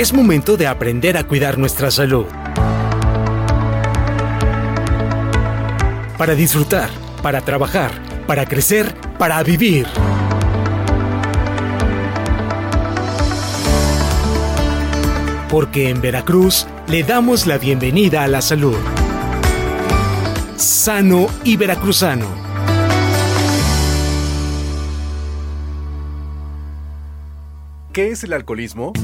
Es momento de aprender a cuidar nuestra salud. Para disfrutar, para trabajar, para crecer, para vivir. Porque en Veracruz le damos la bienvenida a la salud. Sano y veracruzano. ¿Qué es el alcoholismo?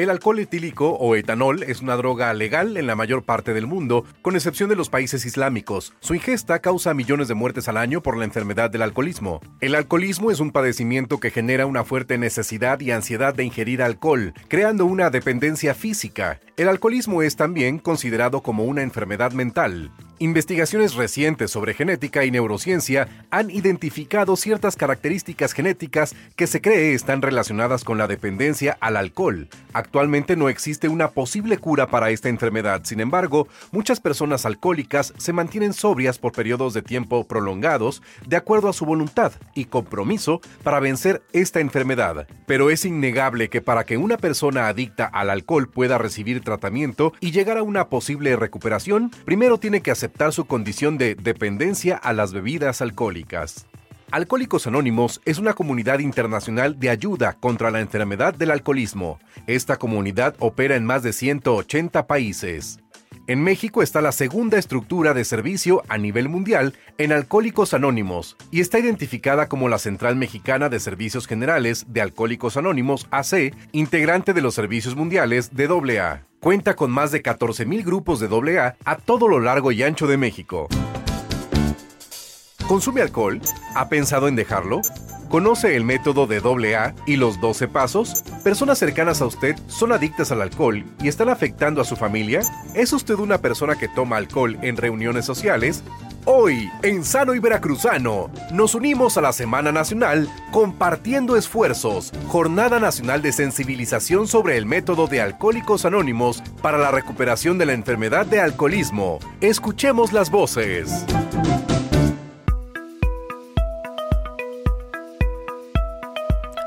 El alcohol etílico o etanol es una droga legal en la mayor parte del mundo, con excepción de los países islámicos. Su ingesta causa millones de muertes al año por la enfermedad del alcoholismo. El alcoholismo es un padecimiento que genera una fuerte necesidad y ansiedad de ingerir alcohol, creando una dependencia física. El alcoholismo es también considerado como una enfermedad mental. Investigaciones recientes sobre genética y neurociencia han identificado ciertas características genéticas que se cree están relacionadas con la dependencia al alcohol. Actualmente no existe una posible cura para esta enfermedad, sin embargo, muchas personas alcohólicas se mantienen sobrias por periodos de tiempo prolongados de acuerdo a su voluntad y compromiso para vencer esta enfermedad. Pero es innegable que para que una persona adicta al alcohol pueda recibir tratamiento y llegar a una posible recuperación, primero tiene que aceptar su condición de dependencia a las bebidas alcohólicas. Alcohólicos Anónimos es una comunidad internacional de ayuda contra la enfermedad del alcoholismo. Esta comunidad opera en más de 180 países. En México está la segunda estructura de servicio a nivel mundial en Alcohólicos Anónimos y está identificada como la Central Mexicana de Servicios Generales de Alcohólicos Anónimos AC, integrante de los servicios mundiales de AA. Cuenta con más de 14.000 grupos de AA a todo lo largo y ancho de México. ¿Consume alcohol? ¿Ha pensado en dejarlo? ¿Conoce el método de AA y los 12 pasos? ¿Personas cercanas a usted son adictas al alcohol y están afectando a su familia? ¿Es usted una persona que toma alcohol en reuniones sociales? Hoy, en Sano y Veracruzano, nos unimos a la Semana Nacional Compartiendo Esfuerzos, Jornada Nacional de Sensibilización sobre el método de Alcohólicos Anónimos para la recuperación de la enfermedad de alcoholismo. Escuchemos las voces.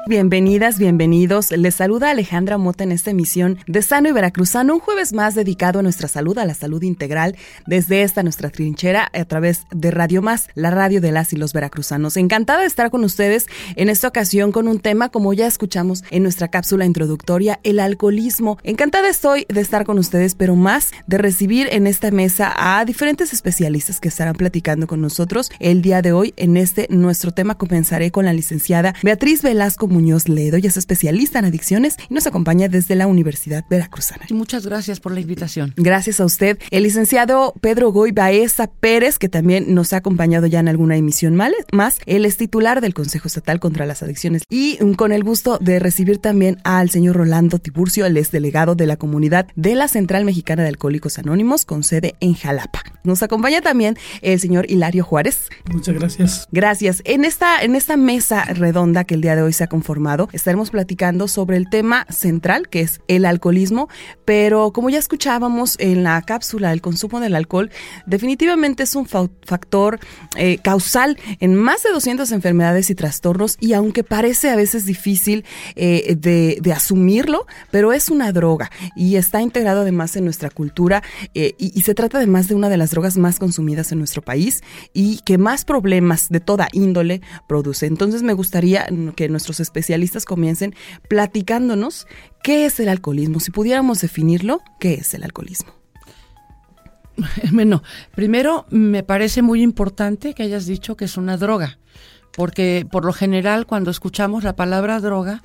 Bienvenidas, bienvenidos. Les saluda Alejandra Mota en esta emisión de Sano y Veracruzano, un jueves más dedicado a nuestra salud, a la salud integral, desde esta nuestra trinchera a través de Radio Más, la radio de las y los veracruzanos. Encantada de estar con ustedes en esta ocasión con un tema, como ya escuchamos en nuestra cápsula introductoria, el alcoholismo. Encantada estoy de estar con ustedes, pero más de recibir en esta mesa a diferentes especialistas que estarán platicando con nosotros el día de hoy en este nuestro tema. Comenzaré con la licenciada Beatriz Velasco Muñoz Ledo, ella es especialista en adicciones y nos acompaña desde la Universidad Veracruzana. Muchas gracias por la invitación. Gracias a usted. El licenciado Pedro Goy Baeza Pérez, que también nos ha acompañado ya en alguna emisión más, él es titular del Consejo Estatal contra las Adicciones y con el gusto de recibir también al señor Rolando Tiburcio, él es delegado de la comunidad de la Central Mexicana de Alcohólicos Anónimos con sede en Jalapa. Nos acompaña también el señor Hilario Juárez. Muchas gracias. Gracias. En esta, en esta mesa redonda que el día de hoy se ha estaremos platicando sobre el tema central que es el alcoholismo, pero como ya escuchábamos en la cápsula, el consumo del alcohol definitivamente es un factor eh, causal en más de 200 enfermedades y trastornos y aunque parece a veces difícil eh, de, de, asumirlo, pero es una droga y está integrado además en nuestra cultura eh, y, y se trata además de una de las drogas más consumidas en nuestro país y que más problemas de toda índole produce. Entonces me gustaría que nuestros especialistas comiencen platicándonos qué es el alcoholismo. Si pudiéramos definirlo, ¿qué es el alcoholismo? Bueno, primero me parece muy importante que hayas dicho que es una droga, porque por lo general cuando escuchamos la palabra droga,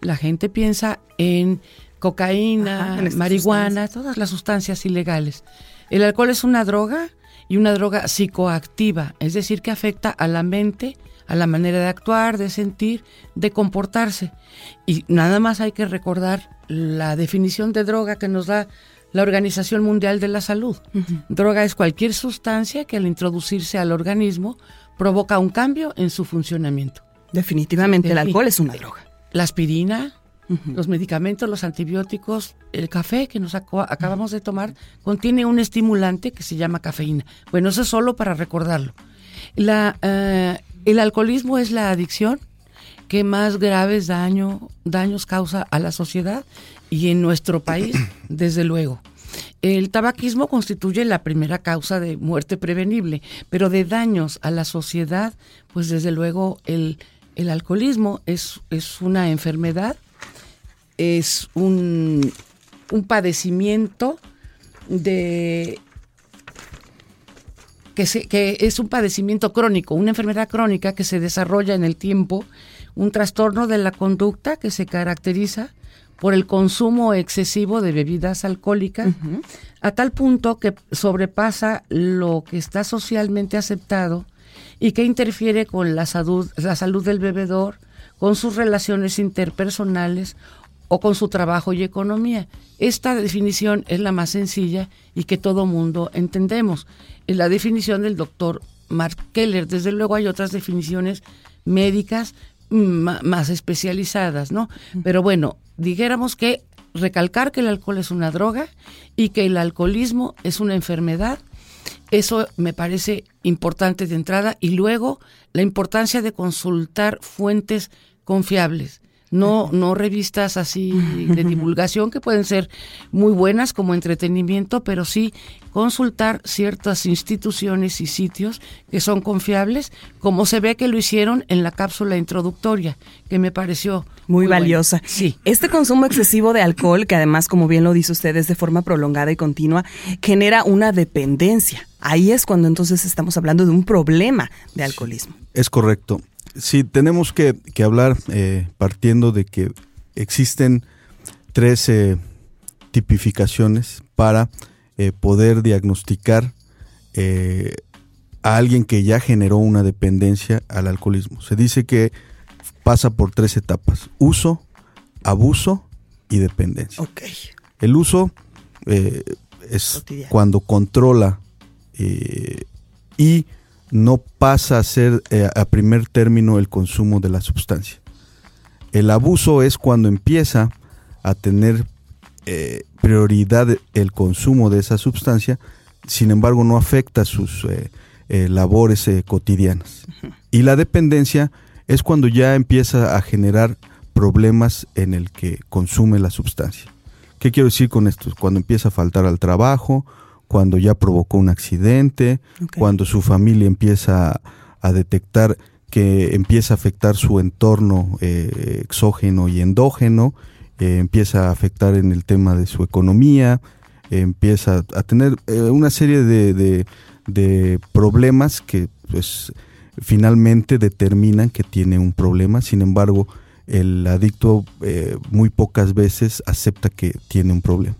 la gente piensa en cocaína, marihuana, todas las sustancias ilegales. El alcohol es una droga y una droga psicoactiva, es decir, que afecta a la mente, a la manera de actuar, de sentir, de comportarse. Y nada más hay que recordar la definición de droga que nos da la Organización Mundial de la Salud. Droga es cualquier sustancia que al introducirse al organismo provoca un cambio en su funcionamiento. Definitivamente el alcohol es una droga. La aspirina, los medicamentos, los antibióticos, el café que nos acabamos de tomar contiene un estimulante que se llama cafeína. Bueno, eso es solo para recordarlo. La, eh, el alcoholismo es la adicción que más graves daño, daños causa a la sociedad y en nuestro país, desde luego. El tabaquismo constituye la primera causa de muerte prevenible, pero de daños a la sociedad, pues desde luego el, el alcoholismo es, es una enfermedad, es un, un padecimiento de que, se, que es un padecimiento crónico, una enfermedad crónica que se desarrolla en el tiempo, un trastorno de la conducta que se caracteriza por el consumo excesivo de bebidas alcohólicas, a tal punto que sobrepasa lo que está socialmente aceptado y que interfiere con la salud, la salud del bebedor, con sus relaciones interpersonales o con su trabajo y economía. Esta definición es la más sencilla y que todo mundo entendemos. Es la definición del doctor Mark Keller. Desde luego hay otras definiciones médicas más especializadas, ¿no? Pero bueno, dijéramos que recalcar que el alcohol es una droga y que el alcoholismo es una enfermedad, eso me parece importante de entrada y luego la importancia de consultar fuentes confiables no, no revistas así de divulgación que pueden ser muy buenas como entretenimiento, pero sí consultar ciertas instituciones y sitios que son confiables, como se ve que lo hicieron en la cápsula introductoria, que me pareció muy, valiosa. Sí. Este consumo excesivo de alcohol, que además, como bien lo dice usted, es de forma prolongada y continua, genera una dependencia. Ahí es cuando entonces estamos hablando de un problema de alcoholismo. Es correcto. Sí, tenemos que, hablar eh, partiendo de que existen tres eh, tipificaciones para eh, poder diagnosticar a alguien que ya generó una dependencia al alcoholismo. Se dice que pasa por tres etapas, uso, abuso y dependencia. Okay. El uso es cuando controla y no pasa a ser eh, a primer término el consumo de la sustancia. El abuso es cuando empieza a tener eh, prioridad el consumo de esa sustancia, sin embargo no afecta sus eh, labores cotidianas. Y la dependencia es cuando ya empieza a generar problemas en el que consume la sustancia. ¿Qué quiero decir con esto? Cuando empieza a faltar al trabajo cuando ya provocó un accidente, cuando su familia empieza a, detectar que empieza a afectar su entorno eh, exógeno y endógeno, eh, empieza a afectar en el tema de su economía, empieza a tener eh, una serie de, de, problemas que pues finalmente determinan que tiene un problema, sin embargo el adicto muy pocas veces acepta que tiene un problema.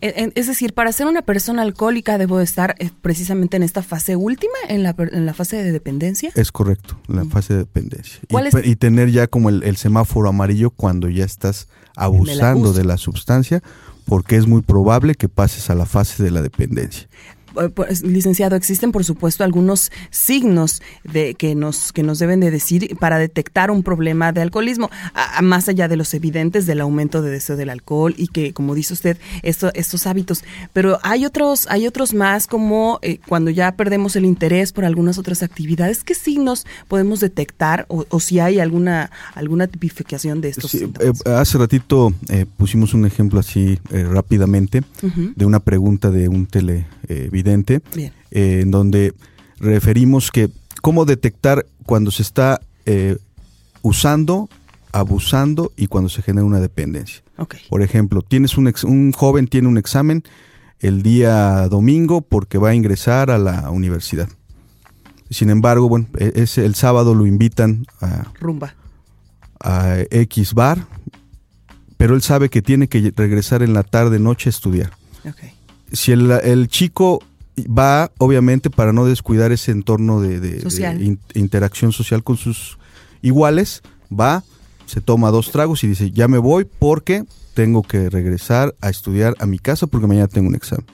Es decir, para ser una persona alcohólica debo estar eh, precisamente en esta fase última, en la, en la fase de dependencia. Es correcto, en la mm. fase de dependencia. Y, tener ya como el, semáforo amarillo cuando ya estás abusando de la sustancia, porque es muy probable que pases a la fase de la dependencia. Eh, pues, licenciado, existen por supuesto algunos signos de que nos que nos deben de decir para detectar un problema de alcoholismo, más allá de los evidentes del aumento de deseo del alcohol y que, como dice usted, esto, estos hábitos. Pero hay otros hay otros más como eh, cuando ya perdemos el interés por algunas otras actividades. ¿Qué signos podemos detectar o, si hay alguna alguna tipificación de estos sí, eh, hace ratito pusimos un ejemplo así rápidamente de una pregunta de un eh, en donde referimos que cómo detectar cuando se está eh, usando, abusando y cuando se genera una dependencia. Por ejemplo, tienes un, un joven tiene un examen el día domingo porque va a ingresar a la universidad. Sin embargo, bueno, e, es, el sábado lo invitan a rumba a X bar, pero él sabe que tiene que regresar en la tarde noche a estudiar. Si el, el, chico va obviamente para no descuidar ese entorno de, interacción social con sus iguales, va, se toma dos tragos y dice, ya me voy porque tengo que regresar a estudiar a mi casa porque mañana tengo un examen.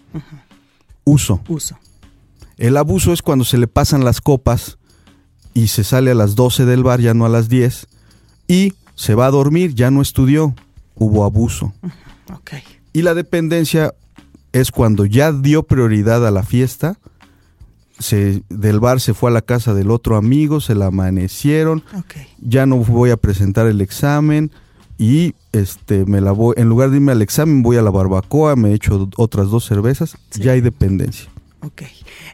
Uso. Uso. El abuso es cuando se le pasan las copas y se sale a las 12 del bar, ya no a las 10, y se va a dormir, ya no estudió, hubo abuso. Y la dependencia es cuando ya dio prioridad a la fiesta se, del bar se fue a la casa del otro amigo, se la amanecieron, ya no voy a presentar el examen y este me la voy, en lugar de irme al examen voy a la barbacoa, me echo otras dos cervezas, ya hay dependencia. Ok.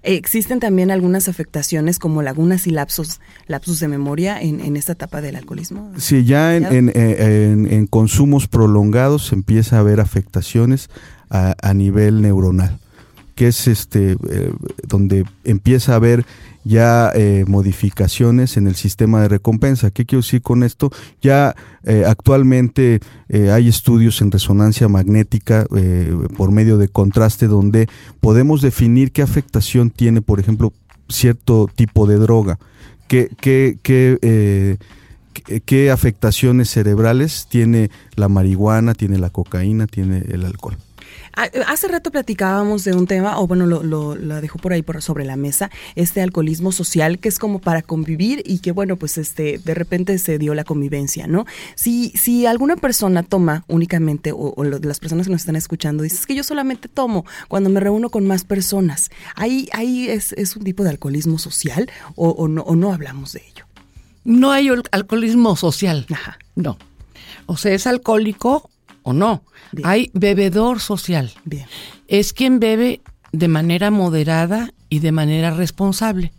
¿Existen también algunas afectaciones como lagunas y lapsos, lapsos de memoria en, esta etapa del alcoholismo? Sí, ya en, en, consumos prolongados se empieza a haber afectaciones a, nivel neuronal que es este eh, donde empieza a haber ya eh, modificaciones en el sistema de recompensa. ¿Qué quiero decir con esto? Ya eh, actualmente hay estudios en resonancia magnética por medio de contraste donde podemos definir qué afectación tiene, por ejemplo, cierto tipo de droga. ¿Qué, qué, qué, qué afectaciones cerebrales tiene la marihuana, tiene la cocaína, tiene el alcohol? Ah, hace rato platicábamos de un tema, o bueno, lo, lo, dejó por ahí por sobre la mesa, este alcoholismo social que es como para convivir y que bueno, pues este de repente se dio la convivencia, ¿no? Si, si alguna persona toma únicamente, o, o las personas que nos están escuchando, dices que yo solamente tomo cuando me reúno con más personas, ahí, ahí es, es un tipo de alcoholismo social o, o, no, o no hablamos de ello. No hay alcoholismo social. Ajá. No. O sea, es alcohólico o no. Hay bebedor social. Bien. Es quien bebe de manera moderada y de manera responsable,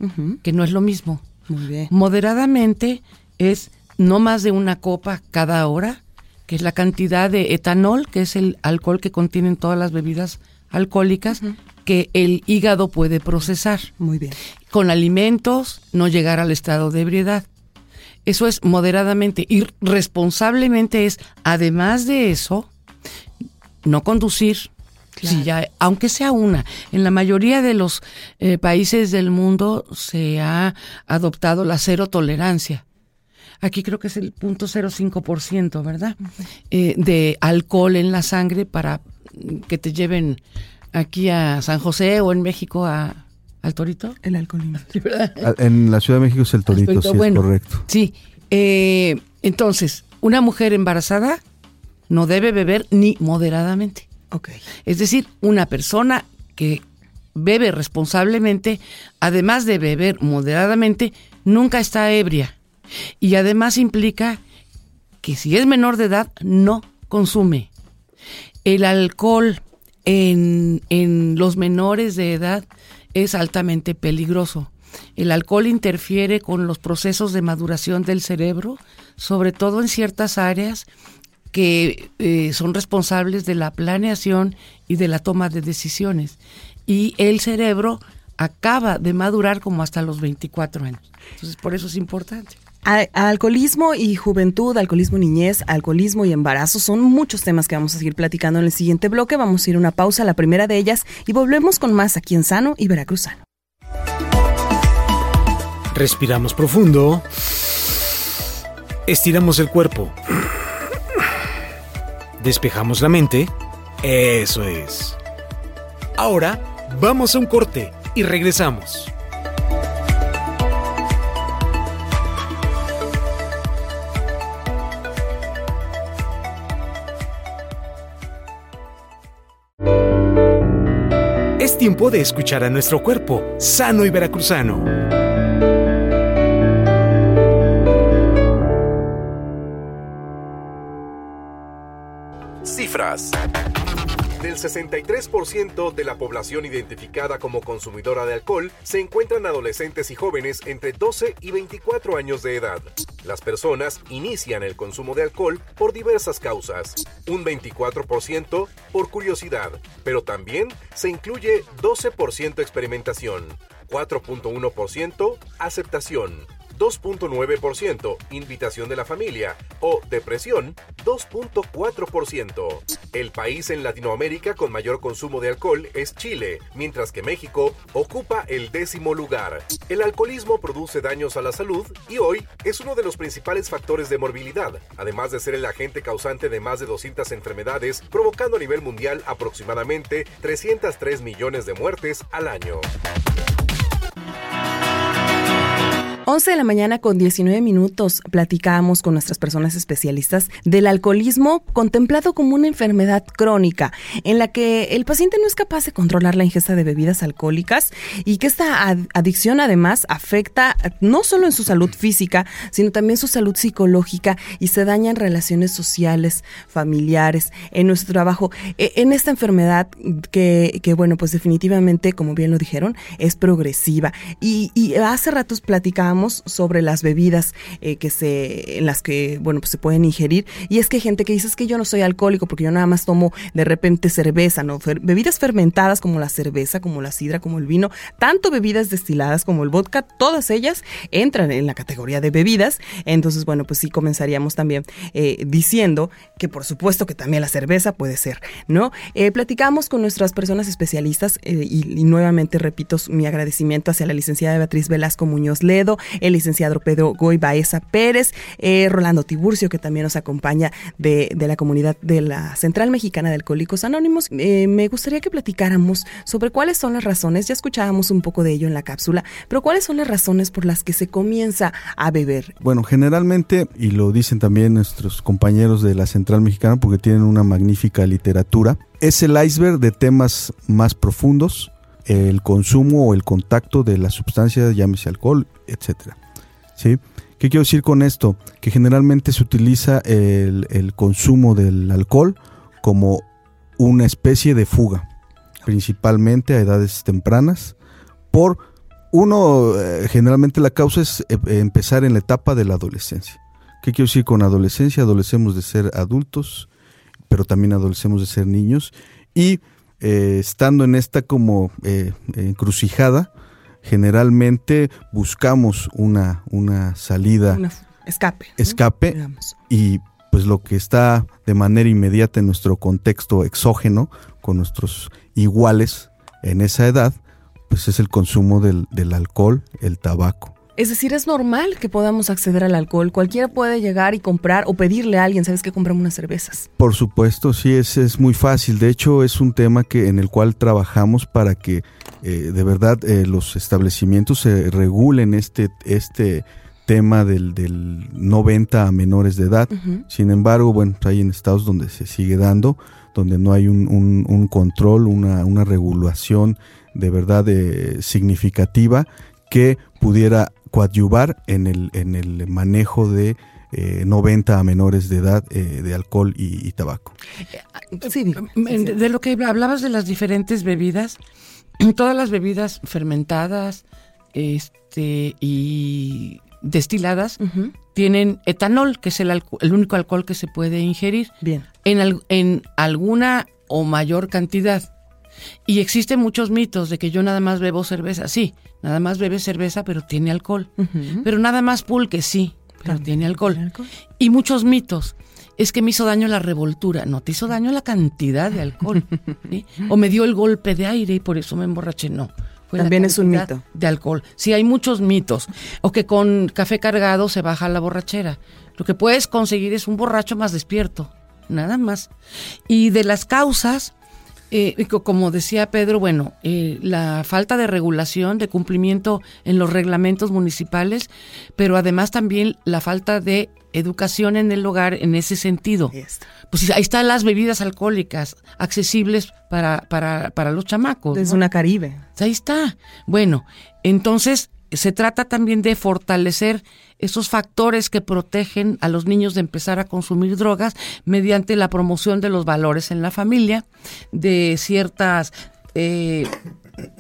que no es lo mismo. Muy bien. Moderadamente es no más de una copa cada hora, que es la cantidad de etanol, que es el alcohol que contienen todas las bebidas alcohólicas, que el hígado puede procesar. Muy bien. Con alimentos, no llegar al estado de ebriedad. Eso es moderadamente. Y responsablemente es, además de eso, no conducir. Si ya, aunque sea una, en la mayoría de los eh, países del mundo se ha adoptado la cero tolerancia. Aquí creo que es el punto 0,5%, ¿verdad? Eh, de alcohol en la sangre para que te lleven aquí a San José o en México a, ¿Al torito? El alcoholismo. Ah, en la Ciudad de México es el torito, sí, es correcto. Sí. Eh, entonces, una mujer embarazada no debe beber ni moderadamente. Ok. Es decir, una persona que bebe responsablemente, además de beber moderadamente, nunca está ebria. Y además implica que si es menor de edad, no consume. El alcohol en, en los menores de edad es altamente peligroso. El alcohol interfiere con los procesos de maduración del cerebro, sobre todo en ciertas áreas que eh, son responsables de la planeación y de la toma de decisiones. Y el cerebro acaba de madurar como hasta los 24 años. Entonces, por eso es importante alcoholismo y juventud, alcoholismo niñez, alcoholismo y embarazo son muchos temas que vamos a seguir platicando en el siguiente bloque. Vamos a ir a una pausa, la primera de ellas, y volvemos con más aquí en Sano y Veracruzano. Respiramos profundo. Estiramos el cuerpo. Despejamos la mente. Eso es. Ahora vamos a un corte y regresamos. Tiempo de escuchar a nuestro cuerpo, sano y veracruzano. Cifras. Del 63% de la población identificada como consumidora de alcohol se encuentran adolescentes y jóvenes entre 12 y 24 años de edad. Las personas inician el consumo de alcohol por diversas causas, un 24% por curiosidad, pero también se incluye 12% experimentación, 4.1% aceptación, 2.9%, invitación de la familia o depresión 2.4%. El país en Latinoamérica con mayor consumo de alcohol es Chile, mientras que México ocupa el décimo lugar. El alcoholismo produce daños a la salud y hoy es uno de los principales factores de morbilidad, además de ser el agente causante de más de 200 enfermedades, provocando a nivel mundial aproximadamente 303 millones de muertes al año. 11 de la mañana con 19 minutos platicamos con nuestras personas especialistas del alcoholismo contemplado como una enfermedad crónica en la que el paciente no es capaz de controlar la ingesta de bebidas alcohólicas y que esta adicción además afecta no solo en su salud física, sino también su salud psicológica y se dañan relaciones sociales, familiares, en nuestro trabajo, e, en esta enfermedad que, que bueno, pues definitivamente, como bien lo dijeron, es progresiva. Y, y hace ratos platicábamos sobre las bebidas eh, que se, en las que, bueno, pues se pueden ingerir. Y es que hay gente que dice es que yo no soy alcohólico porque yo nada más tomo de repente cerveza, ¿no? bebidas fermentadas como la cerveza, como la sidra, como el vino, tanto bebidas destiladas como el vodka, todas ellas entran en la categoría de bebidas. Entonces, bueno, pues sí comenzaríamos también eh, diciendo que por supuesto que también la cerveza puede ser, ¿no? Eh, platicamos con nuestras personas especialistas y, y nuevamente repito mi agradecimiento hacia la licenciada Beatriz Velasco Muñoz Ledo, el licenciado Pedro Goy Baeza Pérez, eh, Rolando Tiburcio, que también nos acompaña de, la comunidad de la Central Mexicana de Alcohólicos Anónimos. Eh, me gustaría que platicáramos sobre cuáles son las razones, ya escuchábamos un poco de ello en la cápsula, pero cuáles son las razones por las que se comienza a beber. Bueno, generalmente, y lo dicen también nuestros compañeros de la Central Mexicana, porque tienen una magnífica literatura, es el iceberg de temas más profundos el consumo o el contacto de la sustancia, llámese alcohol, etcétera. ¿Sí? ¿Qué quiero decir con esto? Que generalmente se utiliza el, consumo del alcohol como una especie de fuga, principalmente a edades tempranas, por uno, eh, generalmente la causa es eh, empezar en la etapa de la adolescencia. ¿Qué quiero decir con adolescencia? Adolecemos de ser adultos, pero también adolecemos de ser niños y eh, estando en esta como eh, encrucijada, generalmente buscamos una, una salida. escape. Escape. Y pues lo que está de manera inmediata en nuestro contexto exógeno, con nuestros iguales en esa edad, pues es el consumo del, del alcohol, el tabaco. Es decir, es normal que podamos acceder al alcohol. Cualquiera puede llegar y comprar o pedirle a alguien, ¿sabes qué? Compramos unas cervezas. Por supuesto, sí, es, es muy fácil. De hecho, es un tema que en el cual trabajamos para que eh, de verdad eh, los establecimientos se regulen este, este tema del, del no venta a menores de edad. Sin embargo, bueno, hay en estados donde se sigue dando, donde no hay un, un, control, una, una regulación de verdad eh, significativa que pudiera coadyuvar en el, en el manejo de 90 eh, a menores de edad eh, de alcohol y, tabaco. Sí, de, lo que hablabas de las diferentes bebidas, todas las bebidas fermentadas este, y destiladas tienen etanol, que es el, el, único alcohol que se puede ingerir. Bien. En, en alguna o mayor cantidad. Y existen muchos mitos de que yo nada más bebo cerveza. Sí, nada más bebe cerveza, pero tiene alcohol. Pero nada más pulque, sí, pero tiene alcohol. Y muchos mitos. Es que me hizo daño la revoltura. No, te hizo daño la cantidad de alcohol. O me dio el golpe de aire y por eso me emborraché. No. También es un mito. De alcohol. Sí, hay muchos mitos. O que con café cargado se baja la borrachera. Lo que puedes conseguir es un borracho más despierto. Nada más. Y de las causas, eh, como decía Pedro, bueno, eh, la falta de regulación, de cumplimiento en los reglamentos municipales, pero además también la falta de educación en el hogar en ese sentido. Pues ahí están las bebidas alcohólicas accesibles para, para, para los chamacos. Es una Caribe. Ahí está. Bueno, entonces se trata también de fortalecer esos factores que protegen a los niños de empezar a consumir drogas mediante la promoción de los valores en la familia, de ciertas... Eh,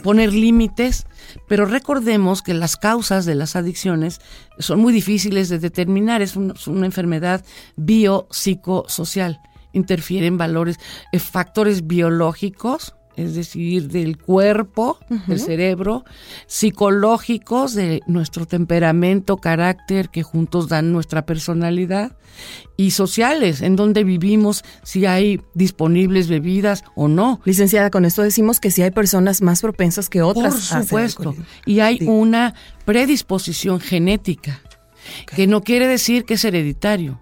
poner límites, pero recordemos que las causas de las adicciones son muy difíciles de determinar, es, una enfermedad biopsicosocial, interfieren valores, eh, factores biológicos, es decir, del cuerpo, del cerebro, psicológicos, de nuestro temperamento, carácter, que juntos dan nuestra personalidad, y sociales, en donde vivimos, si hay disponibles bebidas o no. Licenciada, con esto decimos que si hay personas más propensas que otras. Por supuesto, y hay una predisposición genética, que no quiere decir que es hereditario.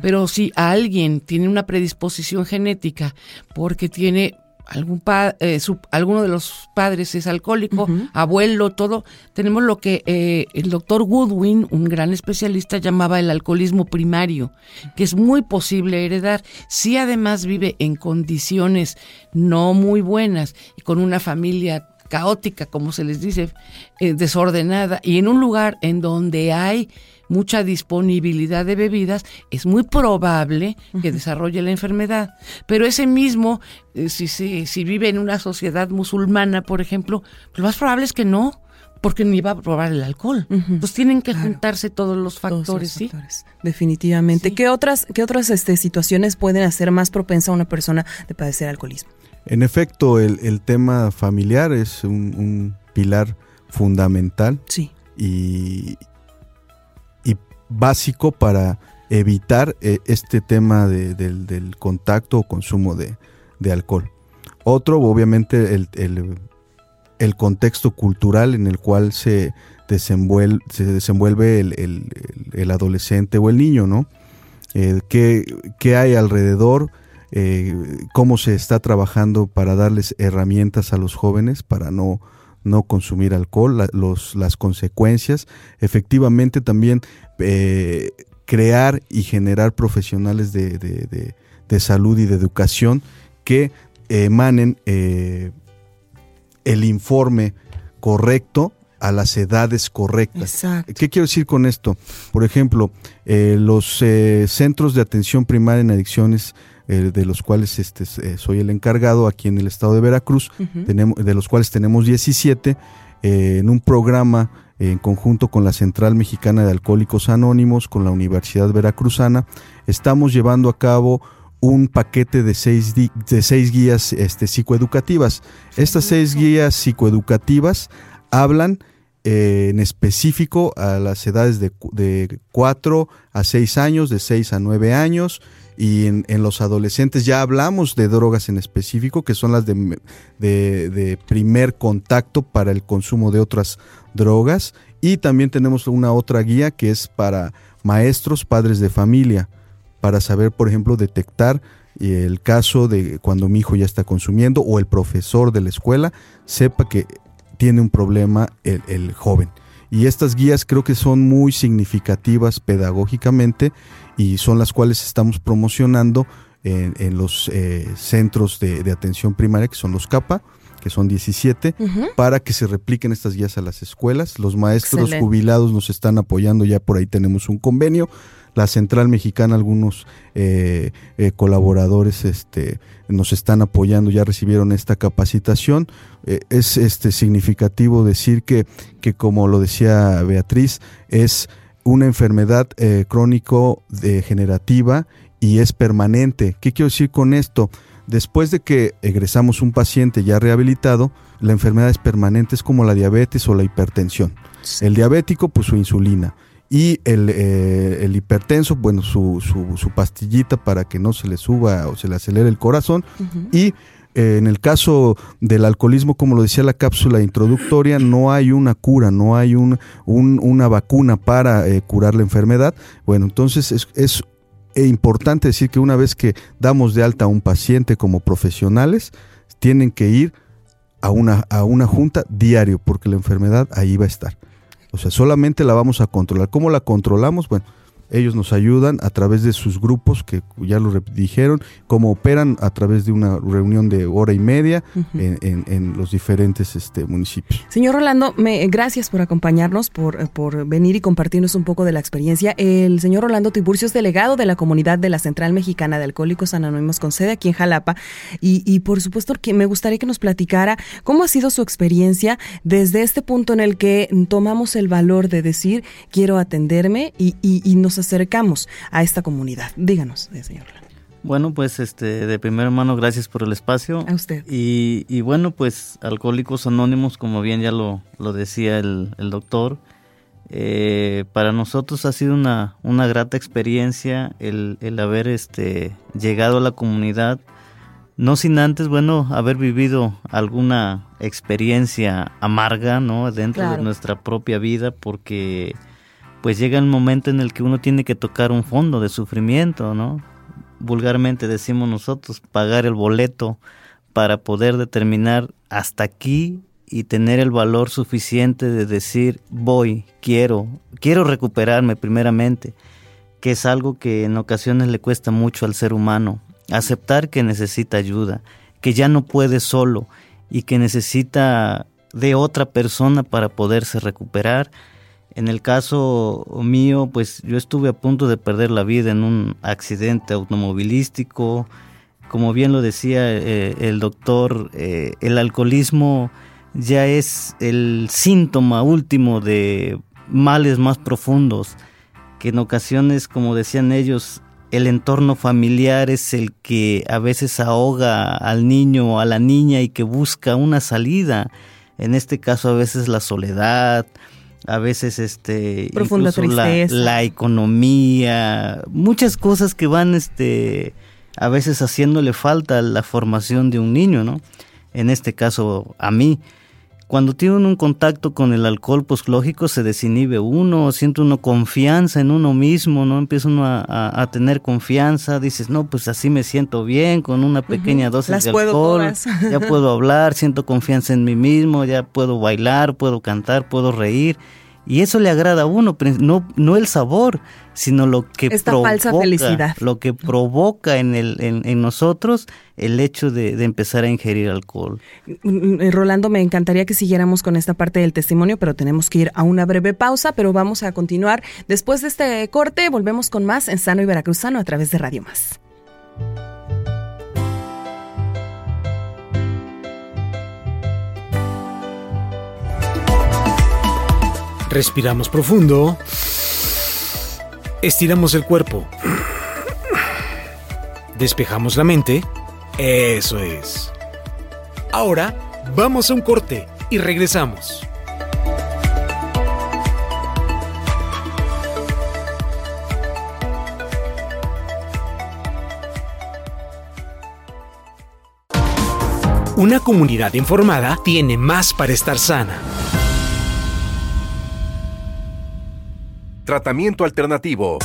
Pero si alguien tiene una predisposición genética porque tiene algún eh, alguno de los padres es alcohólico, abuelo, todo, tenemos lo que eh, el doctor Goodwin, un gran especialista, llamaba el alcoholismo primario, que es muy posible heredar. Si además vive en condiciones no muy buenas y con una familia caótica, como se les dice, eh, desordenada, y en un lugar en donde hay mucha disponibilidad de bebidas, es muy probable que desarrolle la enfermedad. Pero ese mismo, eh, si, si, si, vive en una sociedad musulmana, por ejemplo, lo más probable es que no, porque ni va a probar el alcohol. Pues tienen que juntarse todos los factores, ¿sí? Definitivamente. ¿Qué otras, qué otras este, situaciones pueden hacer más propensa a una persona de padecer alcoholismo? En efecto, el, tema familiar es un, pilar fundamental. Sí. Y, básico para evitar eh, este tema del, contacto o consumo de, alcohol. Otro, obviamente, el, contexto cultural en el cual se desenvuelve, se desenvuelve el, adolescente o el niño, ¿no? Eh, ¿qué, hay alrededor? Eh, ¿Cómo se está trabajando para darles herramientas a los jóvenes para no no consumir alcohol, los, las consecuencias, efectivamente también eh, crear y generar profesionales de, de, salud y de educación que emanen eh, el informe correcto a las edades correctas. ¿Qué quiero decir con esto? Por ejemplo, eh, los centros de atención primaria en adicciones eh, de los cuales este, eh, soy el encargado aquí en el estado de Veracruz, tenemos, de los cuales tenemos 17, eh, en un programa en conjunto con la Central Mexicana de Alcohólicos Anónimos, con la Universidad Veracruzana, estamos llevando a cabo un paquete de seis, de seis guías este, psicoeducativas. Estas seis guías psicoeducativas hablan en específico a las edades de, de 4 a 6 años, de 6 a 9 años, y en, los adolescentes ya hablamos de drogas en específico, que son las de, primer contacto para el consumo de otras drogas. Y también tenemos una otra guía que es para maestros, padres de familia, para saber, por ejemplo, detectar el caso de cuando mi hijo ya está consumiendo o el profesor de la escuela sepa que tiene un problema el joven. Y estas guías creo que son muy significativas pedagógicamente y son las cuales estamos promocionando en, los eh, centros de, atención primaria, que son los CAPA, que son 17, para que se repliquen estas guías a las escuelas. Los maestros jubilados nos están apoyando, ya por ahí tenemos un convenio. La Central Mexicana, algunos eh, eh, colaboradores este, nos están apoyando, ya recibieron esta capacitación. es este significativo decir que, que, como lo decía Beatriz, es una enfermedad eh, crónico-degenerativa y es permanente. ¿Qué quiero decir con esto? Después de que egresamos un paciente ya rehabilitado, la enfermedad es permanente, es como la diabetes o la hipertensión. El diabético, pues su insulina. Y el, eh, hipertenso, bueno, su, su, pastillita para que no se le suba o se le acelere el corazón. Y eh, en el caso del alcoholismo, como lo decía la cápsula introductoria, no hay una cura, no hay un, una vacuna para eh, curar la enfermedad. Bueno, entonces es, importante decir que una vez que damos de alta a un paciente como profesionales, tienen que ir a una, a una junta diario, porque la enfermedad ahí va a estar. O sea, solamente la vamos a controlar. ¿Cómo la controlamos? Bueno, ellos nos ayudan a través de sus grupos, que ya lo dijeron, cómo operan a través de una reunión de hora y media en, los diferentes este, municipios. Señor Rolando, me, gracias por acompañarnos, por, por venir y compartirnos un poco de la experiencia. El señor Rolando Tiburcio es delegado de la comunidad de la Central Mexicana de Alcohólicos Anónimos con sede aquí en Jalapa. Y, y por supuesto que me gustaría que nos platicara cómo ha sido su experiencia desde este punto en el que tomamos el valor de decir quiero atenderme y, y, y nos acercamos a esta comunidad. Díganos, eh, señor. Bueno, pues este, de primera mano, gracias por el espacio. A usted. Y, bueno, pues Alcohólicos Anónimos, como bien ya lo, lo decía el, doctor, eh, para nosotros ha sido una, una grata experiencia el, el, haber este, llegado a la comunidad, no sin antes, bueno, haber vivido alguna experiencia amarga, ¿no? Dentro de nuestra propia vida, porque pues llega el momento en el que uno tiene que tocar un fondo de sufrimiento, ¿no? Vulgarmente decimos nosotros, pagar el boleto para poder determinar hasta aquí y tener el valor suficiente de decir voy, quiero, quiero recuperarme primeramente, que es algo que en ocasiones le cuesta mucho al ser humano, aceptar que necesita ayuda, que ya no puede solo y que necesita de otra persona para poderse recuperar. En el caso mío, pues yo estuve a punto de perder la vida en un accidente automovilístico. Como bien lo decía eh, el doctor, eh, el alcoholismo ya es el síntoma último de males más profundos, que en ocasiones, como decían ellos, el entorno familiar es el que a veces ahoga al niño o a la niña y que busca una salida. En este caso a veces la soledad, a veces este Profunda tristeza. La, economía, muchas cosas que van este a veces haciéndole falta a la formación de un niño, ¿no? En este caso a mí cuando tiene un contacto con el alcohol, pues lógico se desinhibe uno, siente uno confianza en uno mismo, ¿no? Empieza uno a, tener confianza, dices, no, pues así me siento bien, con una pequeña dosis de alcohol, ya puedo hablar, siento confianza en mí mismo, ya puedo bailar, puedo cantar, puedo reír. Y eso le agrada a uno, no, no el sabor, sino lo que provoca, lo que provoca en, el, en, nosotros el hecho de, de, empezar a ingerir alcohol. Mm, mm, Rolando, me encantaría que siguiéramos con esta parte del testimonio, pero tenemos que ir a una breve pausa, pero vamos a continuar. Después de este corte, volvemos con más en Sano y Veracruzano a través de Radio Más. Respiramos profundo. Estiramos el cuerpo. Despejamos la mente. Eso es. Ahora vamos a un corte y regresamos. Una comunidad informada tiene más para estar sana. Tratamiento alternativo.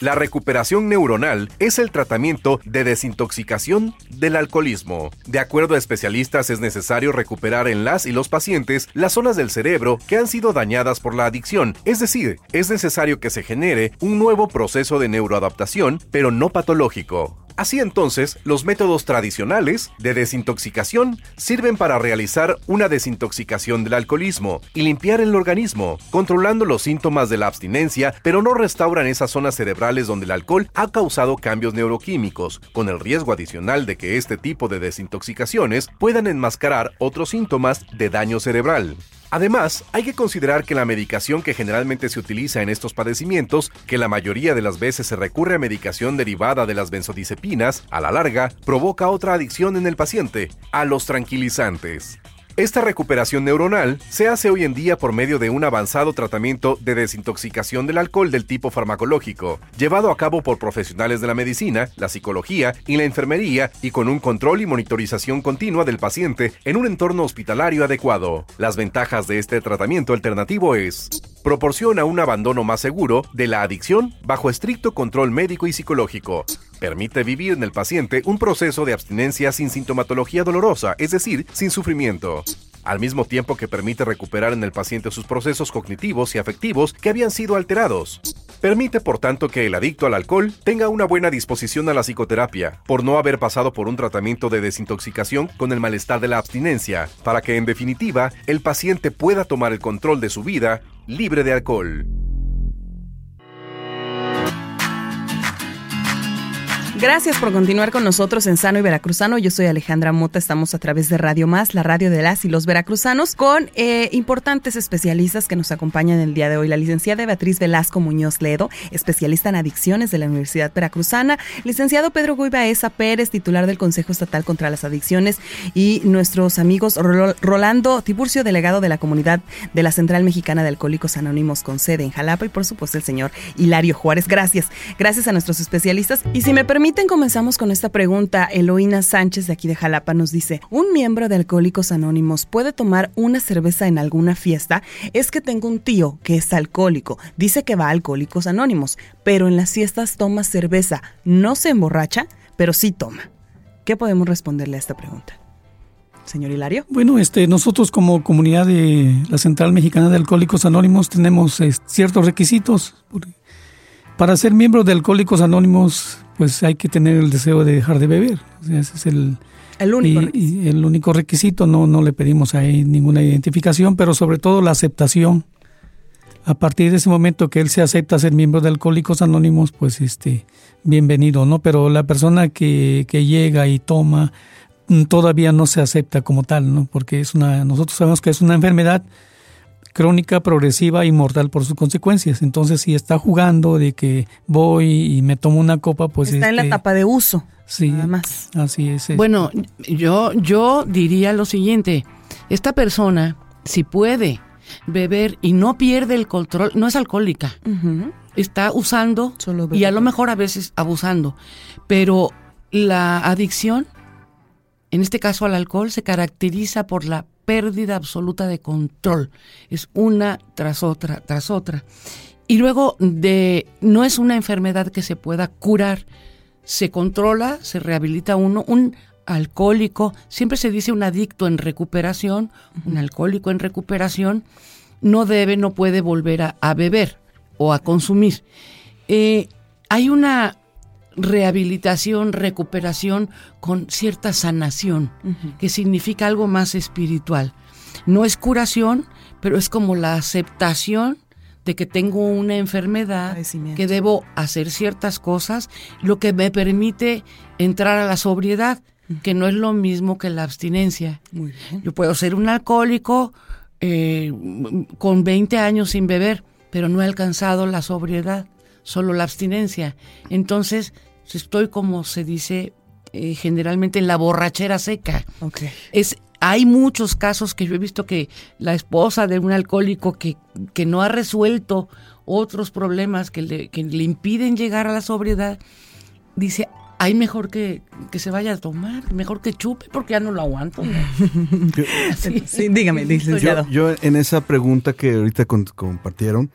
La recuperación neuronal es el tratamiento de desintoxicación del alcoholismo. De acuerdo a especialistas, es necesario recuperar en las y los pacientes las zonas del cerebro que han sido dañadas por la adicción, es decir, es necesario que se genere un nuevo proceso de neuroadaptación, pero no patológico. Así entonces, los métodos tradicionales de desintoxicación sirven para realizar una desintoxicación del alcoholismo y limpiar el organismo, controlando los síntomas de la abstinencia, pero no restauran esas zonas cerebrales donde el alcohol ha causado cambios neuroquímicos, con el riesgo adicional de que este tipo de desintoxicaciones puedan enmascarar otros síntomas de daño cerebral. Además, hay que considerar que la medicación que generalmente se utiliza en estos padecimientos, que la mayoría de las veces se recurre a medicación derivada de las benzodiazepinas, a la larga provoca otra adicción en el paciente, a los tranquilizantes. Esta recuperación neuronal se hace hoy en día por medio de un avanzado tratamiento de desintoxicación del alcohol del tipo farmacológico, llevado a cabo por profesionales de la medicina, la psicología y la enfermería y con un control y monitorización continua del paciente en un entorno hospitalario adecuado. Las ventajas de este tratamiento alternativo es proporciona un abandono más seguro de la adicción bajo estricto control médico y psicológico. Permite vivir en el paciente un proceso de abstinencia sin sintomatología dolorosa, es decir, sin sufrimiento al mismo tiempo que permite recuperar en el paciente sus procesos cognitivos y afectivos que habían sido alterados. Permite, por tanto, que el adicto al alcohol tenga una buena disposición a la psicoterapia, por no haber pasado por un tratamiento de desintoxicación con el malestar de la abstinencia, para que en definitiva el paciente pueda tomar el control de su vida libre de alcohol. Gracias por continuar con nosotros en Sano y Veracruzano. Yo soy Alejandra Mota, estamos a través de Radio Más, la radio de las y los veracruzanos, con eh, importantes especialistas que nos acompañan el día de hoy. La licenciada Beatriz Velasco Muñoz Ledo, especialista en adicciones de la Universidad Veracruzana, licenciado Pedro Guy Baeza Pérez, titular del Consejo Estatal contra las Adicciones, y nuestros amigos Rolando Tiburcio, delegado de la comunidad de la Central Mexicana de Alcohólicos Anónimos con sede en Jalapa, y por supuesto el señor Hilario Juárez. Gracias, gracias a nuestros especialistas. Y si me permite, comenzamos con esta pregunta. Eloína Sánchez de aquí de Jalapa nos dice, ¿un miembro de Alcohólicos Anónimos puede tomar una cerveza en alguna fiesta? Es que tengo un tío que es alcohólico, dice que va a Alcohólicos Anónimos, pero en las fiestas toma cerveza, no se emborracha, pero sí toma. ¿Qué podemos responderle a esta pregunta? Señor Hilario. Bueno, este, nosotros como comunidad de la Central Mexicana de Alcohólicos Anónimos tenemos ciertos requisitos. Para ser miembro de Alcohólicos Anónimos, pues hay que tener el deseo de dejar de beber. ese es el, el único, requisito. el único requisito. No, no le pedimos ahí ninguna identificación, pero sobre todo la aceptación. A partir de ese momento que él se acepta ser miembro de Alcohólicos Anónimos, pues este, bienvenido, ¿no? Pero la persona que, que llega y toma mm, todavía no se acepta como tal, ¿no? Porque es una, nosotros sabemos que es una enfermedad crónica, progresiva y mortal por sus consecuencias. Entonces, si está jugando de que voy y me tomo una copa, pues está en la este, etapa de uso. Sí, nada más. así es. Bueno, yo yo diría lo siguiente: esta persona, si puede beber y no pierde el control, no es alcohólica, está usando Solo y a lo mejor a veces abusando, pero la adicción, en este caso al alcohol, se caracteriza por la pérdida absoluta de control. Es una tras otra, tras otra. Y luego de no es una enfermedad que se pueda curar, se controla, se rehabilita uno, un alcohólico, siempre se dice un adicto en recuperación, un alcohólico en recuperación, no debe, no puede volver a, a beber o a consumir. Eh, hay una rehabilitación, recuperación con cierta sanación, que significa algo más espiritual. No es curación, pero es como la aceptación de que tengo una enfermedad, que debo hacer ciertas cosas, lo que me permite entrar a la sobriedad, que no es lo mismo que la abstinencia. Muy bien. Yo puedo ser un alcohólico eh, con 20 años sin beber, pero no he alcanzado la sobriedad, solo la abstinencia. Entonces, estoy como se dice eh, generalmente en la borrachera seca. Es, hay muchos casos que yo he visto que la esposa de un alcohólico que, que no ha resuelto otros problemas que le, que le impiden llegar a la sobriedad, dice, hay mejor que, que se vaya a tomar, mejor que chupe porque ya no lo aguanto. Sí, dígame, licenciado. Yo, yo en esa pregunta que ahorita con- compartieron,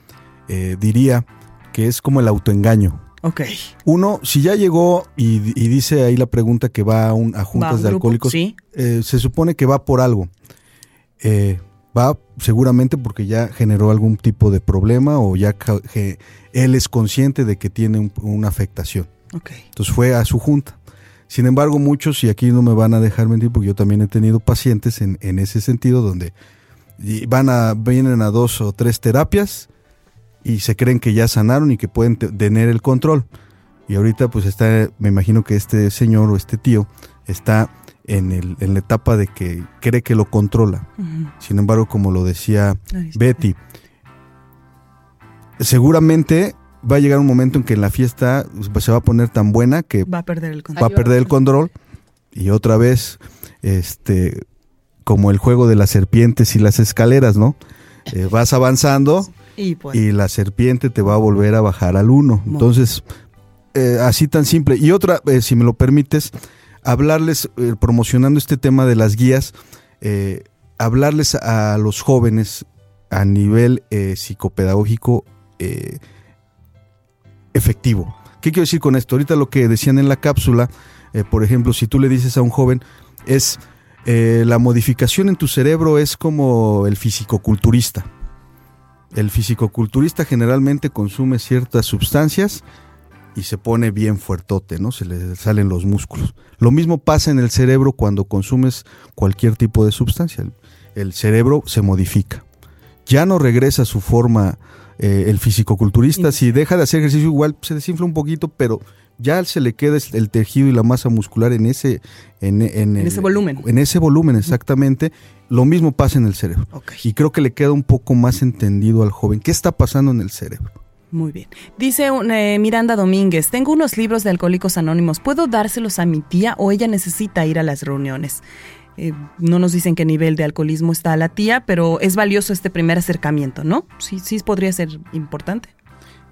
eh, diría que es como el autoengaño. Ok. Uno, si ya llegó y, y dice ahí la pregunta que va a, un- a juntas un de grupo, alcohólicos, sí. eh, se supone que va por algo. Eh, va seguramente porque ya generó algún tipo de problema o ya que él es consciente de que tiene un- una afectación. Ok. Entonces fue a su junta. Sin embargo, muchos, y aquí no me van a dejar mentir, porque yo también he tenido pacientes en, en ese sentido, donde van a, vienen a dos o tres terapias y se creen que ya sanaron y que pueden te- tener el control. Y ahorita pues está, me imagino que este señor o este tío está en, el, en la etapa de que cree que lo controla. Sin embargo, como lo decía. Betty, seguramente va a llegar un momento en que la fiesta pues, se va a poner tan buena que Va a perder el va control. a perder el control y otra vez este como el juego de las serpientes y las escaleras, ¿no? Eh, vas avanzando Y pues. y la serpiente te va a volver a bajar al uno. Muy Entonces, eh, así tan simple. Y otra, eh, si me lo permites, hablarles, eh, promocionando este tema de las guías, hablarles a los jóvenes a nivel psicopedagógico eh, efectivo. ¿Qué quiero decir con esto? Ahorita lo que decían en la cápsula, por ejemplo, si tú le dices a un joven, es la modificación en tu cerebro es como el fisicoculturista. El fisicoculturista generalmente consume ciertas sustancias y se pone bien fuertote, ¿no? Se le salen los músculos. Lo mismo pasa en el cerebro cuando consumes cualquier tipo de sustancia. El, cerebro se modifica. Ya no regresa a su forma eh, el fisicoculturista. Si deja de hacer ejercicio igual se desinfla un poquito, pero ya se le queda el tejido y la masa muscular en ese en, en el- ese volumen. En ese volumen, exactamente. Lo mismo pasa en el cerebro. Y creo que le queda un poco más entendido al joven qué está pasando en el cerebro. Muy bien. Dice eh, Miranda Domínguez, tengo unos libros de Alcohólicos Anónimos, ¿puedo dárselos a mi tía o ella necesita ir a las reuniones? Eh, no nos dicen qué nivel de alcoholismo está la tía, pero es valioso este primer acercamiento, ¿no? Sí, sí podría ser importante.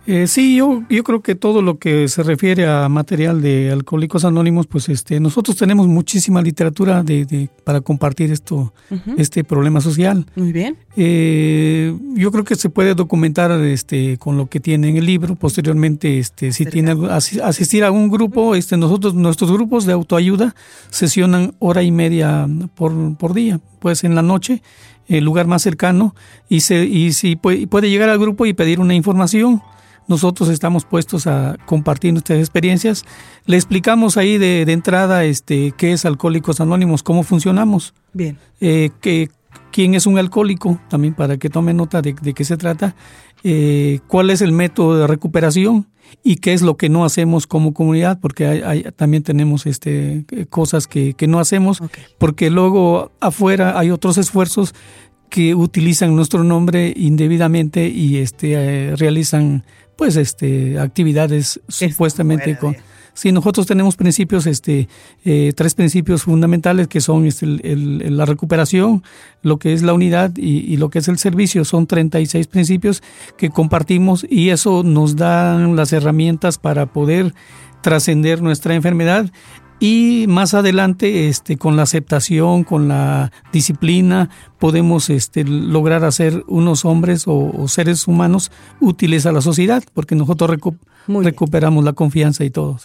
Eh, sí, yo, yo creo que todo lo que se refiere a material de Alcohólicos Anónimos, pues este, nosotros tenemos muchísima literatura de, para compartir esto, este problema social. Muy bien. Eh, yo creo que se puede documentar este, con lo que tiene en el libro. Posteriormente, este, si tiene asistir a un grupo, este, nosotros, nuestros grupos de autoayuda sesionan hora y media por, por día, pues en la noche el lugar más cercano y, se, y si puede, puede llegar al grupo y pedir una información nosotros estamos puestos a compartir nuestras experiencias. Le explicamos ahí de, entrada este, qué es Alcohólicos Anónimos, cómo funcionamos. Bien. Eh, que, quién es un alcohólico, también para que tome nota de, qué se trata, eh, cuál es el método de recuperación y qué es lo que no hacemos como comunidad, porque hay, también tenemos este, cosas que, no hacemos, porque luego afuera hay otros esfuerzos que utilizan nuestro nombre indebidamente y este, eh, realizan pues este actividades supuestamente con sí nosotros tenemos principios este eh, tres principios fundamentales que son este, la recuperación lo que es la unidad y, lo que es el servicio. Son 36 principios que compartimos y eso nos da las herramientas para poder trascender nuestra enfermedad y más adelante este con la aceptación con la disciplina podemos este lograr hacer unos hombres o, seres humanos útiles a la sociedad porque nosotros recuperamos la confianza y todo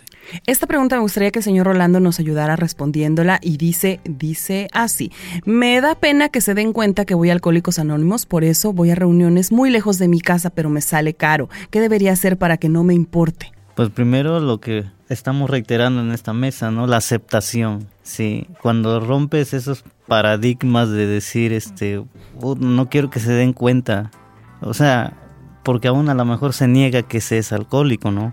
esta pregunta me gustaría que el señor Rolando nos ayudara respondiéndola y dice dice así me da pena que se den cuenta que voy a Alcohólicos Anónimos por eso voy a reuniones muy lejos de mi casa pero me sale caro. Qué debería hacer para que no me importe pues primero lo que estamos reiterando en esta mesa, ¿no? La aceptación, sí. Cuando rompes esos paradigmas de decir, este, no quiero que se den cuenta, o sea, porque aún a lo mejor se niega que se es alcohólico, ¿no?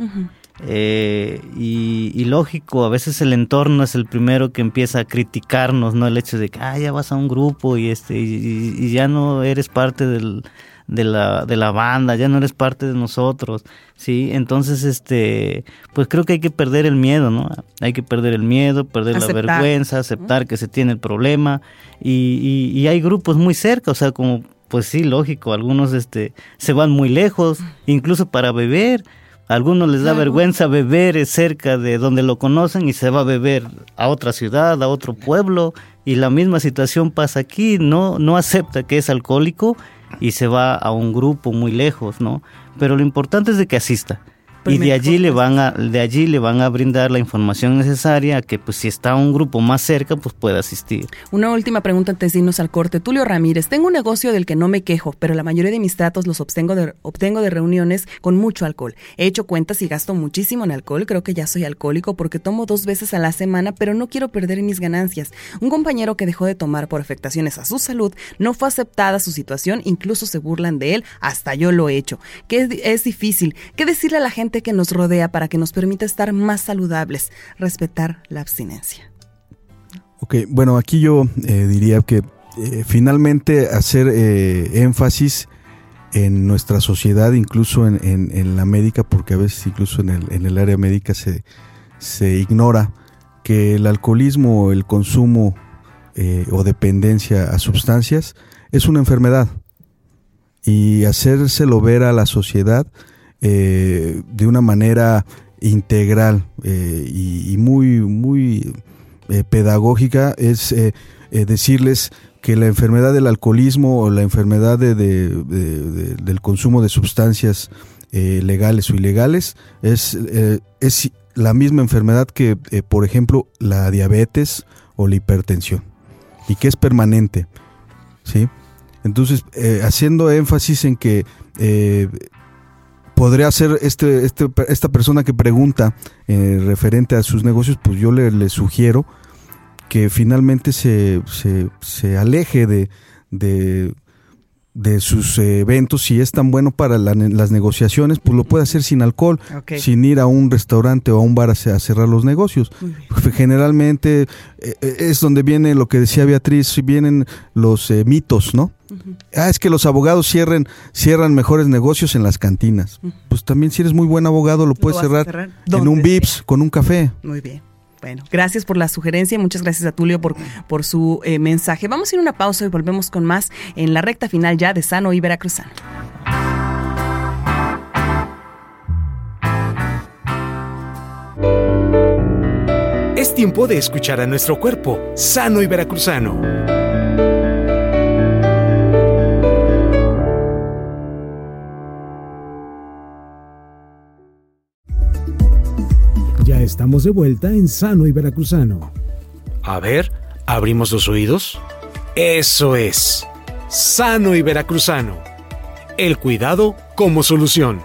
Eh, y, lógico, a veces el entorno es el primero que empieza a criticarnos, ¿no? El hecho de que, ah, ya vas a un grupo y, este, y ya no eres parte del, de la, de la banda, ya no eres parte de nosotros, ¿sí? Entonces, este, pues creo que hay que perder el miedo, ¿no? Hay que perder el miedo, perder la vergüenza, aceptar que se tiene el problema y, y, hay grupos muy cerca, o sea, como, pues sí, lógico, algunos, este, se van muy lejos, incluso para beber, a algunos les da vergüenza beber cerca de donde lo conocen y se va a beber a otra ciudad, a otro pueblo, y la misma situación pasa aquí, no, no acepta que es alcohólico y se va a un grupo muy lejos, ¿no? Pero lo importante es de que asista y de allí le van a de allí le van a brindar la información necesaria que pues si está un grupo más cerca pues pueda asistir. Una última pregunta antes de irnos al corte. Tulio Ramírez, tengo un negocio del que no me quejo, pero la mayoría de mis tratos los obtengo de, obtengo de reuniones con mucho alcohol. He hecho cuentas y gasto muchísimo en alcohol, creo que ya soy alcohólico porque tomo dos veces a la semana, pero no quiero perder mis ganancias. Un compañero que dejó de tomar por afectaciones a su salud no fue aceptada su situación, incluso se burlan de él, hasta yo lo he hecho. Que es, es difícil. ¿Qué decirle a la gente que nos rodea para que nos permita estar más saludables, respetar la abstinencia. Ok, bueno, aquí yo eh, diría que eh, finalmente hacer eh, énfasis en nuestra sociedad, incluso en, la médica, porque a veces incluso en el, área médica se, se ignora que el alcoholismo, el consumo o dependencia a sustancias es una enfermedad. Y hacérselo ver a la sociedad eh, de una manera integral eh, y, muy, muy eh, pedagógica es decirles que la enfermedad del alcoholismo o la enfermedad de, del consumo de sustancias legales o ilegales es, es la misma enfermedad que, por ejemplo, la diabetes o la hipertensión y que es permanente. ¿sí? Entonces, haciendo énfasis en que podría ser este, este, esta persona que pregunta eh, referente a sus negocios, pues yo le, sugiero que finalmente se, se, aleje de, de, sus eventos. Si es tan bueno para las negociaciones, pues lo puede hacer sin alcohol, sin ir a un restaurante o a un bar a, cerrar los negocios. Generalmente eh, eh, es donde viene lo que decía Beatriz, vienen los mitos, ¿no? Ah, es que los abogados cierren, cierran mejores negocios en las cantinas. Pues también si eres muy buen abogado lo puedes cerrar, en un VIPS con un café. Muy bien. Bueno, gracias por la sugerencia y muchas gracias a Tulio por, por su eh, mensaje. Vamos a ir a una pausa y volvemos con más en la recta final ya de Sano y Veracruzano. Es tiempo de escuchar a nuestro cuerpo, sano y veracruzano. Ya estamos de vuelta en Sano y Veracruzano. A ver, abrimos los oídos. Eso es. Sano y Veracruzano. El cuidado como solución.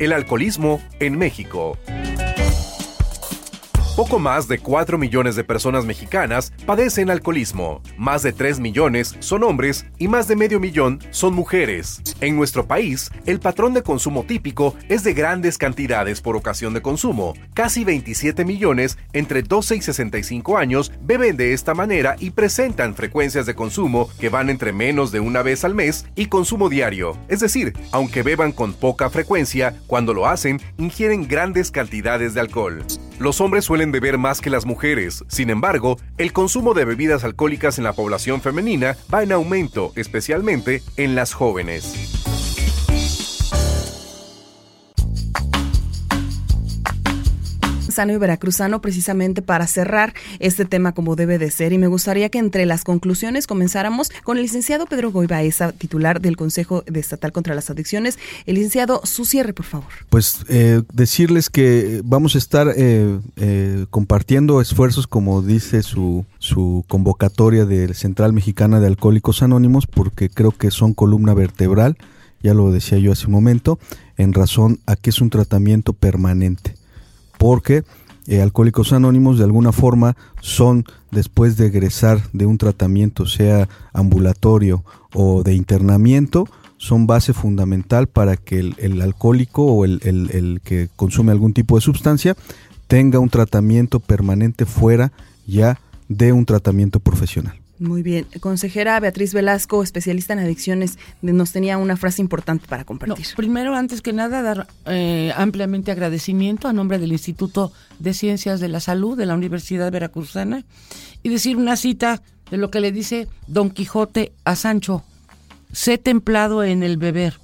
El alcoholismo en México. Poco más de 4 millones de personas mexicanas padecen alcoholismo, más de 3 millones son hombres y más de medio millón son mujeres. En nuestro país, el patrón de consumo típico es de grandes cantidades por ocasión de consumo. Casi 27 millones entre 12 y 65 años beben de esta manera y presentan frecuencias de consumo que van entre menos de una vez al mes y consumo diario. Es decir, aunque beban con poca frecuencia, cuando lo hacen, ingieren grandes cantidades de alcohol. Los hombres suelen beber más que las mujeres, sin embargo, el consumo de bebidas alcohólicas en la población femenina va en aumento, especialmente en las jóvenes. Y Veracruzano precisamente para cerrar este tema como debe de ser y me gustaría que entre las conclusiones comenzáramos con el licenciado Pedro Goibaeza, titular del Consejo de Estatal contra las Adicciones. El licenciado, su cierre, por favor. Pues eh, decirles que vamos a estar eh, eh, compartiendo esfuerzos, como dice su, su convocatoria del Central Mexicana de Alcohólicos Anónimos, porque creo que son columna vertebral, ya lo decía yo hace un momento, en razón a que es un tratamiento permanente porque eh, Alcohólicos Anónimos de alguna forma son, después de egresar de un tratamiento, sea ambulatorio o de internamiento, son base fundamental para que el, alcohólico o el, el, que consume algún tipo de sustancia tenga un tratamiento permanente fuera ya de un tratamiento profesional. Muy bien. Consejera Beatriz Velasco, especialista en adicciones, nos tenía una frase importante para compartir. primero, antes que nada, dar eh, ampliamente agradecimiento a nombre del Instituto de Ciencias de la Salud de la Universidad Veracruzana y decir una cita de lo que le dice Don Quijote a Sancho. Sé templado en el beber.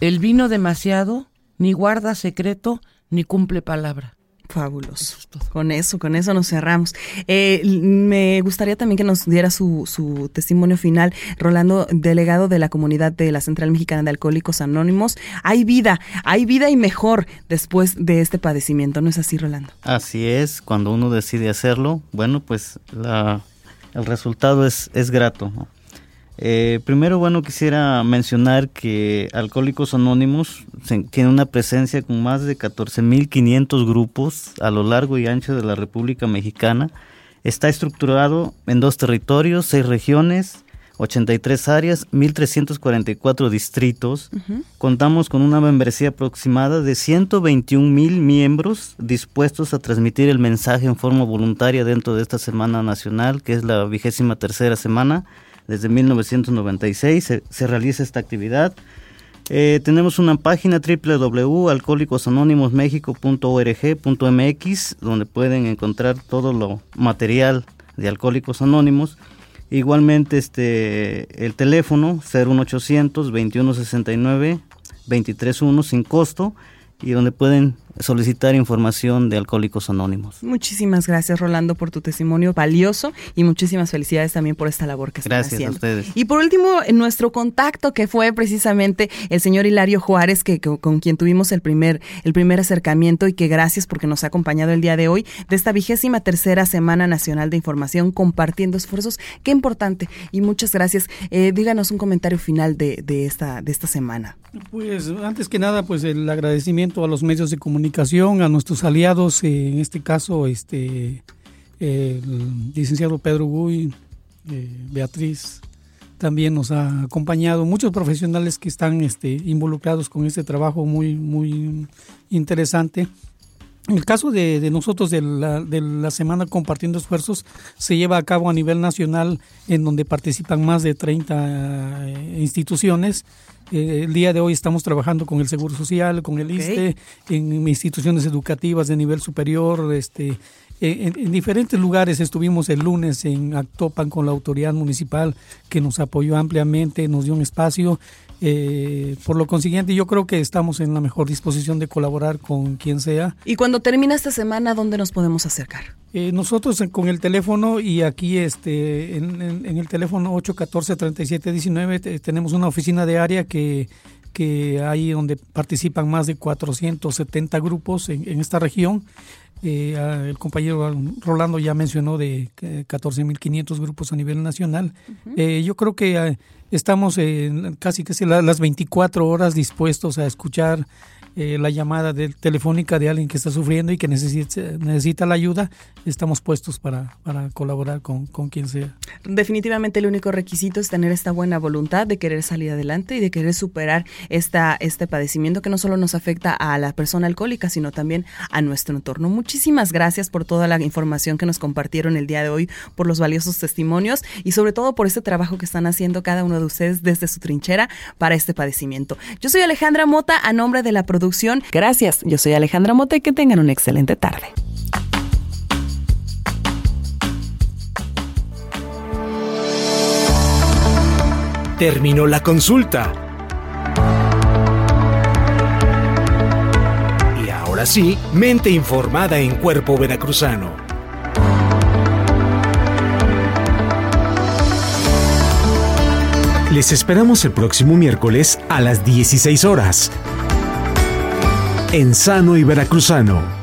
El vino demasiado ni guarda secreto ni cumple palabra. Fabuloso. con eso, con eso nos cerramos. Eh, me gustaría también que nos diera su, su, testimonio final, Rolando, delegado de la comunidad de la Central Mexicana de Alcohólicos Anónimos. Hay vida, hay vida y mejor después de este padecimiento, ¿no es así, Rolando? Así es, cuando uno decide hacerlo, bueno, pues la, el resultado es, es grato. Eh, primero, bueno, quisiera mencionar que Alcohólicos Anónimos tiene una presencia con más de 14.500 grupos a lo largo y ancho de la República Mexicana. Está estructurado en dos territorios, seis regiones, 83 áreas, 1.344 distritos. Contamos con una membresía aproximada de 121 mil miembros dispuestos a transmitir el mensaje en forma voluntaria dentro de esta Semana Nacional, que es la vigésima tercera semana desde 1996 se, realiza esta actividad. Eh, tenemos una página www.alcohólicosanónimosmexico.org.mx donde pueden encontrar todo lo material de Alcohólicos Anónimos. Igualmente este el teléfono 01800 2169 231 sin costo y donde pueden solicitar información de Alcohólicos Anónimos. Muchísimas gracias, Rolando, por tu testimonio valioso y muchísimas felicidades también por esta labor que están haciendo. Gracias a ustedes. Y por último, en nuestro contacto que fue precisamente el señor Hilario Juárez, que, con quien tuvimos el primer, el primer acercamiento y que gracias porque nos ha acompañado el día de hoy de esta vigésima tercera Semana Nacional de Información, compartiendo esfuerzos. Qué importante y muchas gracias. Eh, díganos un comentario final de, de, esta, de esta semana. Pues antes que nada, pues el agradecimiento a los medios de comunicación a nuestros aliados, eh, en este caso este el licenciado Pedro Guy, eh, Beatriz, también nos ha acompañado, muchos profesionales que están este, involucrados con este trabajo muy, muy interesante. En el caso de, nosotros de la, de la, Semana Compartiendo Esfuerzos se lleva a cabo a nivel nacional en donde participan más de 30 eh, instituciones. Eh, el día de hoy estamos trabajando con el Seguro Social, con el ISTE, en instituciones educativas de nivel superior, este, en, diferentes lugares. Estuvimos el lunes en Actopan con la autoridad municipal que nos apoyó ampliamente, nos dio un espacio Eh, por lo consiguiente, yo creo que estamos en la mejor disposición de colaborar con quien sea. Y cuando termina esta semana, ¿dónde nos podemos acercar? Eh, nosotros con el teléfono y aquí este en, el teléfono 814-3719 tenemos una oficina de área que, que hay donde participan más de 470 grupos en, esta región. Eh, el compañero Rolando ya mencionó de 14.500 grupos a nivel nacional. yo creo que Estamos en casi que las 24 horas dispuestos a escuchar eh, la llamada telefónica de alguien que está sufriendo y que necesita, necesita la ayuda, estamos puestos para, para colaborar con, con, quien sea. Definitivamente el único requisito es tener esta buena voluntad de querer salir adelante y de querer superar esta, este padecimiento que no solo nos afecta a la persona alcohólica, sino también a nuestro entorno. Muchísimas gracias por toda la información que nos compartieron el día de hoy, por los valiosos testimonios y sobre todo por este trabajo que están haciendo cada uno de ustedes desde su trinchera para este padecimiento. Yo soy Alejandra Mota, a nombre de la producción Gracias, yo soy Alejandra Mote que tengan una excelente tarde. Terminó la consulta. Y ahora sí, mente informada en cuerpo veracruzano. Les esperamos el próximo miércoles a las 16 horas en Sano y Veracruzano.